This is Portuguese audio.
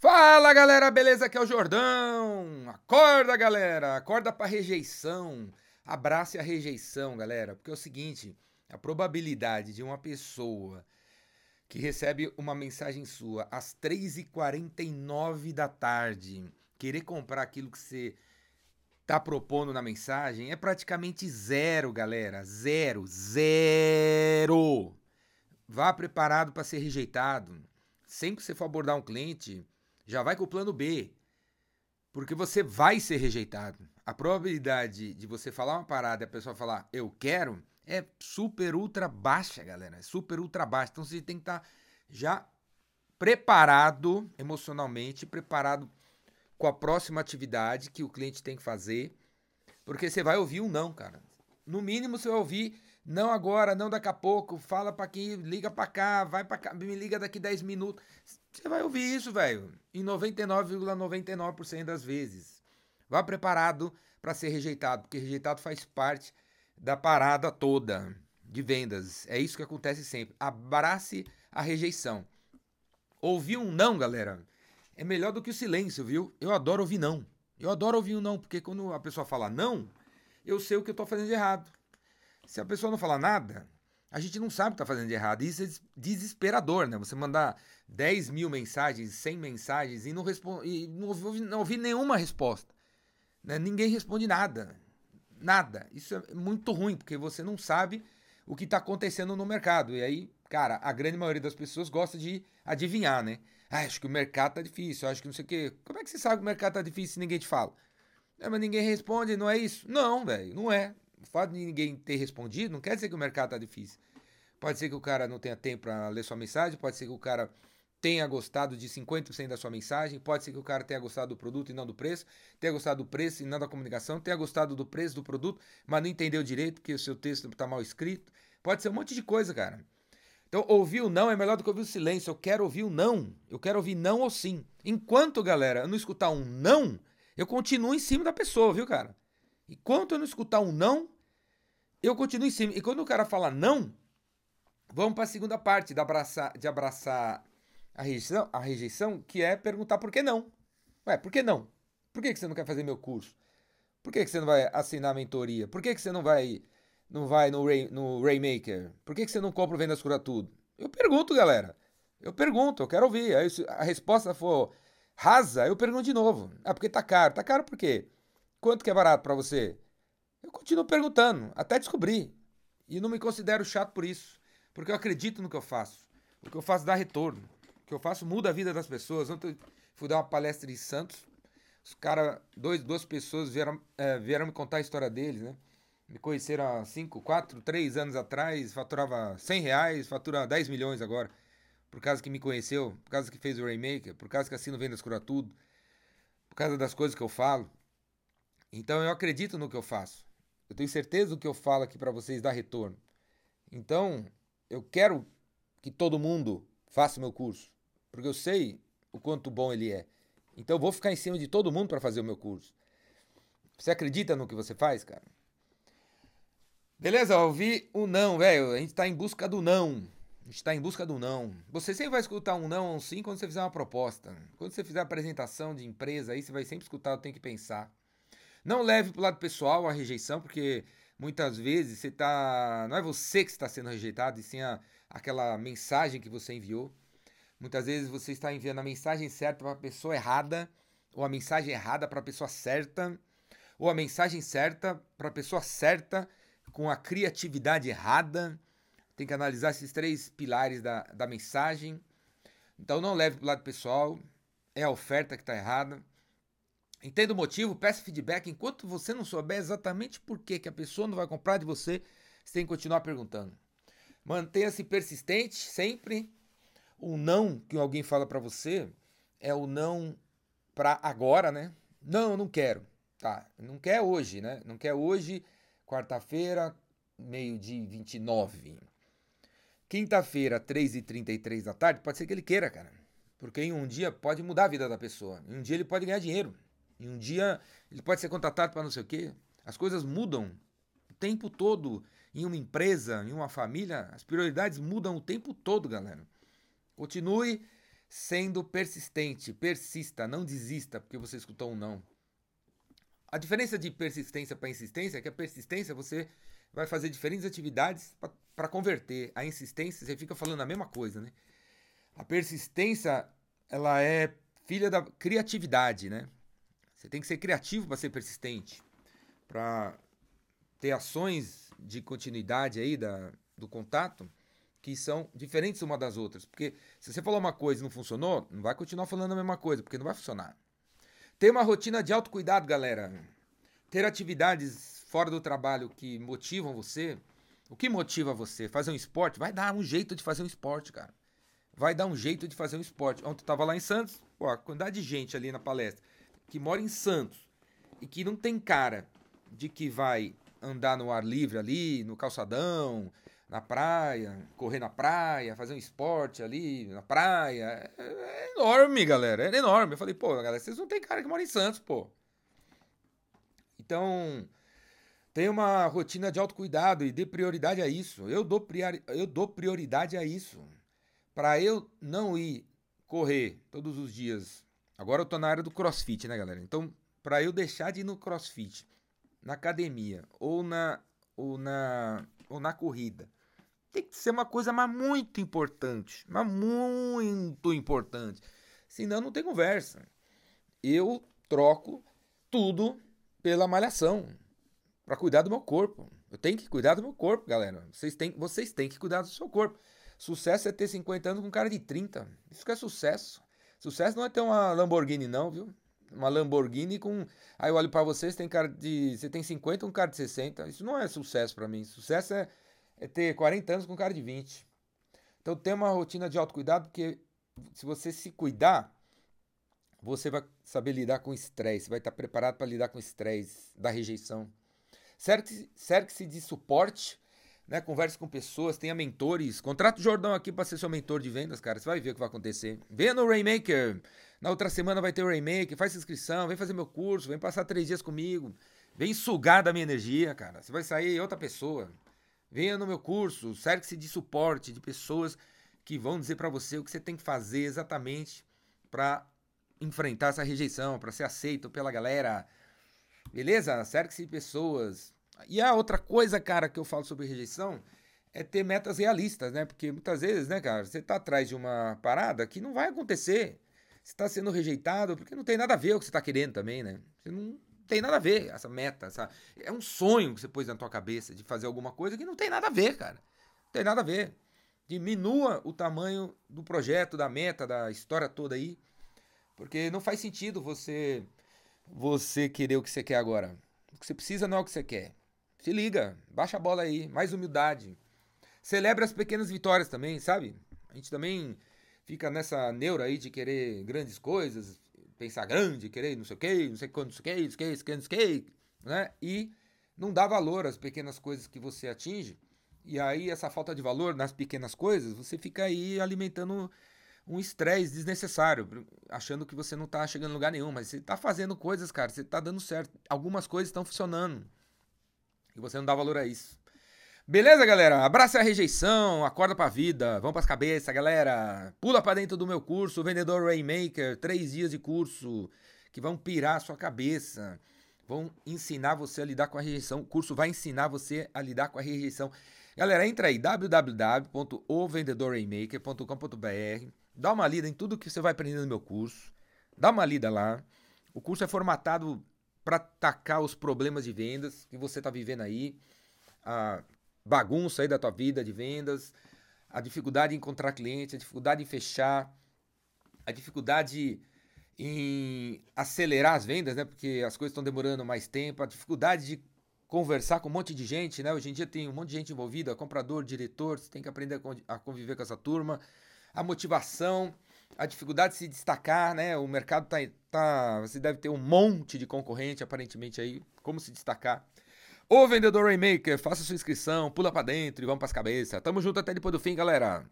Fala galera, beleza? Aqui é o Jordão. Acorda galera, acorda pra rejeição. Abrace a rejeição, galera, porque é o seguinte: a probabilidade de uma pessoa que recebe uma mensagem sua às 3h49 da tarde querer comprar aquilo que você tá propondo na mensagem é praticamente zero, galera. Zero, zero. Vá preparado para ser rejeitado. Sempre que você for abordar um cliente, já vai com o plano B. Porque você vai ser rejeitado. A probabilidade de você falar uma parada e a pessoa falar eu quero é super ultra baixa, galera. É super ultra baixa. Então você tem que estar tá já preparado emocionalmente, preparado com a próxima atividade que o cliente tem que fazer. Porque você vai ouvir um não, cara. No mínimo você vai ouvir não agora, não daqui a pouco, fala para quem, liga para cá, vai para cá, me liga daqui 10 minutos. Você vai ouvir isso, velho, em 99,99% ,99 das vezes. Vá preparado para ser rejeitado, porque rejeitado faz parte da parada toda de vendas. É isso que acontece sempre. Abrace a rejeição. Ouvir um não, galera, é melhor do que o silêncio, viu? Eu adoro ouvir não. Eu adoro ouvir um não, porque quando a pessoa fala não, eu sei o que eu tô fazendo de errado. Se a pessoa não falar nada, a gente não sabe o que está fazendo de errado. Isso é desesperador, né? Você mandar 10 mil mensagens, 100 mensagens e não, e não, ouvir, não nenhuma resposta. Né? Ninguém responde nada. Nada. Isso é muito ruim, porque você não sabe o que está acontecendo no mercado. E aí, cara, a grande maioria das pessoas gosta de adivinhar, né? Ah, acho que o mercado tá difícil, acho que não sei o quê. Como é que você sabe que o mercado tá difícil se ninguém te fala? É, mas ninguém responde, não é isso? Não, velho, não é o fato de ninguém ter respondido não quer dizer que o mercado está difícil. Pode ser que o cara não tenha tempo para ler sua mensagem, pode ser que o cara tenha gostado de 50% da sua mensagem, pode ser que o cara tenha gostado do produto e não do preço, tenha gostado do preço e não da comunicação, tenha gostado do preço do produto, mas não entendeu direito porque o seu texto está mal escrito. Pode ser um monte de coisa, cara. Então, ouvir o não é melhor do que ouvir o silêncio. Eu quero ouvir o não. Eu quero ouvir não ou sim. Enquanto, galera, eu não escutar um não, eu continuo em cima da pessoa, viu, cara? Enquanto eu não escutar um não, eu continuo em cima. E quando o cara fala não, vamos para a segunda parte de abraçar, de abraçar a, rejeição, a rejeição, que é perguntar por que não. Ué, por que não? Por que, que você não quer fazer meu curso? Por que, que você não vai assinar a mentoria? Por que, que você não vai não vai no, Ray, no Raymaker? Por que, que você não compra o Vendas Cura Tudo? Eu pergunto, galera. Eu pergunto, eu quero ouvir. Aí se a resposta for rasa, eu pergunto de novo. Ah, porque tá caro. Tá caro por quê? Quanto que é barato para você? Eu continuo perguntando, até descobrir. E não me considero chato por isso. Porque eu acredito no que eu faço. O que eu faço dá retorno. O que eu faço muda a vida das pessoas. Ontem fui dar uma palestra em Santos. Os caras, duas pessoas vieram, é, vieram me contar a história deles, né? Me conheceram há 5, 4, 3 anos atrás, faturava 100 reais, fatura 10 milhões agora. Por causa que me conheceu, por causa que fez o Raymaker, por causa que assino Vendas Cura Tudo, por causa das coisas que eu falo. Então eu acredito no que eu faço. Eu tenho certeza do que eu falo aqui para vocês dá retorno. Então, eu quero que todo mundo faça o meu curso, porque eu sei o quanto bom ele é. Então, eu vou ficar em cima de todo mundo para fazer o meu curso. Você acredita no que você faz, cara? Beleza, ouvi o não, velho. A gente tá em busca do não. A gente tá em busca do não. Você sempre vai escutar um não ou um sim quando você fizer uma proposta. Quando você fizer apresentação de empresa, aí você vai sempre escutar, eu tenho que pensar. Não leve pro lado pessoal a rejeição, porque muitas vezes você tá. Não é você que está sendo rejeitado, e sim a, aquela mensagem que você enviou. Muitas vezes você está enviando a mensagem certa para a pessoa errada, ou a mensagem errada para a pessoa certa, ou a mensagem certa para a pessoa certa, com a criatividade errada. Tem que analisar esses três pilares da, da mensagem. Então não leve para o lado pessoal, é a oferta que está errada. Entenda o motivo, peça feedback. Enquanto você não souber exatamente por que, a pessoa não vai comprar de você, você tem que continuar perguntando. Mantenha-se persistente sempre. O não que alguém fala para você é o não para agora, né? Não, não quero. Tá, não quer hoje, né? Não quer hoje, quarta-feira, meio-dia 29. Quinta-feira, 3h33 da tarde, pode ser que ele queira, cara. Porque em um dia pode mudar a vida da pessoa. Em um dia ele pode ganhar dinheiro. Em um dia ele pode ser contratado para não sei o quê. As coisas mudam o tempo todo em uma empresa, em uma família. As prioridades mudam o tempo todo, galera. Continue sendo persistente. Persista, não desista porque você escutou um não. A diferença de persistência para insistência é que a persistência você vai fazer diferentes atividades para converter. A insistência você fica falando a mesma coisa, né? A persistência ela é filha da criatividade, né? Você tem que ser criativo para ser persistente, para ter ações de continuidade aí da, do contato que são diferentes uma das outras. Porque se você falou uma coisa e não funcionou, não vai continuar falando a mesma coisa, porque não vai funcionar. Ter uma rotina de autocuidado, galera. Ter atividades fora do trabalho que motivam você. O que motiva você? Fazer um esporte? Vai dar um jeito de fazer um esporte, cara. Vai dar um jeito de fazer um esporte. Ontem eu tava lá em Santos, pô, a quantidade de gente ali na palestra que mora em Santos e que não tem cara de que vai andar no ar livre ali, no calçadão, na praia, correr na praia, fazer um esporte ali na praia. É, é enorme, galera. É enorme. Eu falei, pô, galera, vocês não tem cara que mora em Santos, pô. Então, tem uma rotina de autocuidado e dê prioridade a isso. Eu dou, priori... eu dou prioridade a isso. Para eu não ir correr todos os dias. Agora eu tô na área do crossfit, né, galera? Então, para eu deixar de ir no crossfit, na academia ou na, ou na, ou na corrida, tem que ser uma coisa mas muito importante. Mas muito importante. Senão não tem conversa. Eu troco tudo pela malhação. para cuidar do meu corpo. Eu tenho que cuidar do meu corpo, galera. Vocês têm, vocês têm que cuidar do seu corpo. Sucesso é ter 50 anos com cara de 30. Isso que é sucesso. Sucesso não é ter uma Lamborghini, não, viu? Uma Lamborghini com. Aí eu olho para vocês, tem cara de. Você tem 50, um cara de 60. Isso não é sucesso para mim. Sucesso é é ter 40 anos com cara de 20. Então tem uma rotina de autocuidado, porque se você se cuidar, você vai saber lidar com estresse, vai estar preparado para lidar com estresse, da rejeição. Cerque-se de suporte, né? Converse com pessoas, tenha mentores. Contrata o Jordão aqui para ser seu mentor de vendas, cara. Você vai ver o que vai acontecer. Venha no Rainmaker. Na outra semana vai ter o Rainmaker. Faz inscrição, vem fazer meu curso, vem passar três dias comigo. Vem sugar da minha energia, cara. Você vai sair outra pessoa. Venha no meu curso, cerque-se de suporte, de pessoas que vão dizer para você o que você tem que fazer exatamente para enfrentar essa rejeição, para ser aceito pela galera. Beleza? Cerque-se de pessoas. E a outra coisa, cara, que eu falo sobre rejeição é ter metas realistas, né? Porque muitas vezes, né, cara, você tá atrás de uma parada que não vai acontecer. Você está sendo rejeitado porque não tem nada a ver o que você está querendo também, né? Você não tem nada a ver essa meta. Essa, é um sonho que você pôs na tua cabeça de fazer alguma coisa que não tem nada a ver, cara. Não tem nada a ver. Diminua o tamanho do projeto, da meta, da história toda aí. Porque não faz sentido você você querer o que você quer agora. O que você precisa não é o que você quer. Se liga, baixa a bola aí, mais humildade. Celebre as pequenas vitórias também, sabe? A gente também fica nessa neura aí de querer grandes coisas, pensar grande, querer não sei o que, não sei quando, não sei o que, não sei o que, não sei o que, né? E não dá valor às pequenas coisas que você atinge. E aí, essa falta de valor nas pequenas coisas, você fica aí alimentando um estresse desnecessário, achando que você não tá chegando em lugar nenhum, mas você tá fazendo coisas, cara, você tá dando certo. Algumas coisas estão funcionando. E você não dá valor a isso. Beleza, galera? Abraça a rejeição, acorda pra vida, vamos pras cabeças, galera. Pula pra dentro do meu curso, Vendedor Rainmaker, três dias de curso que vão pirar a sua cabeça. Vão ensinar você a lidar com a rejeição. O curso vai ensinar você a lidar com a rejeição. Galera, entra aí, www.ovendedorrainmaker.com.br Dá uma lida em tudo que você vai aprender no meu curso. Dá uma lida lá. O curso é formatado para atacar os problemas de vendas que você está vivendo aí. A bagunça aí da tua vida de vendas, a dificuldade em encontrar cliente, a dificuldade em fechar, a dificuldade em acelerar as vendas, né? Porque as coisas estão demorando mais tempo, a dificuldade de conversar com um monte de gente, né? Hoje em dia tem um monte de gente envolvida, comprador, diretor, você tem que aprender a conviver com essa turma, a motivação, a dificuldade de se destacar, né? O mercado tá, tá você deve ter um monte de concorrente aparentemente aí, como se destacar. Ô vendedor Rainmaker, faça sua inscrição, pula pra dentro e vamos pras cabeças. Tamo junto até depois do fim, galera.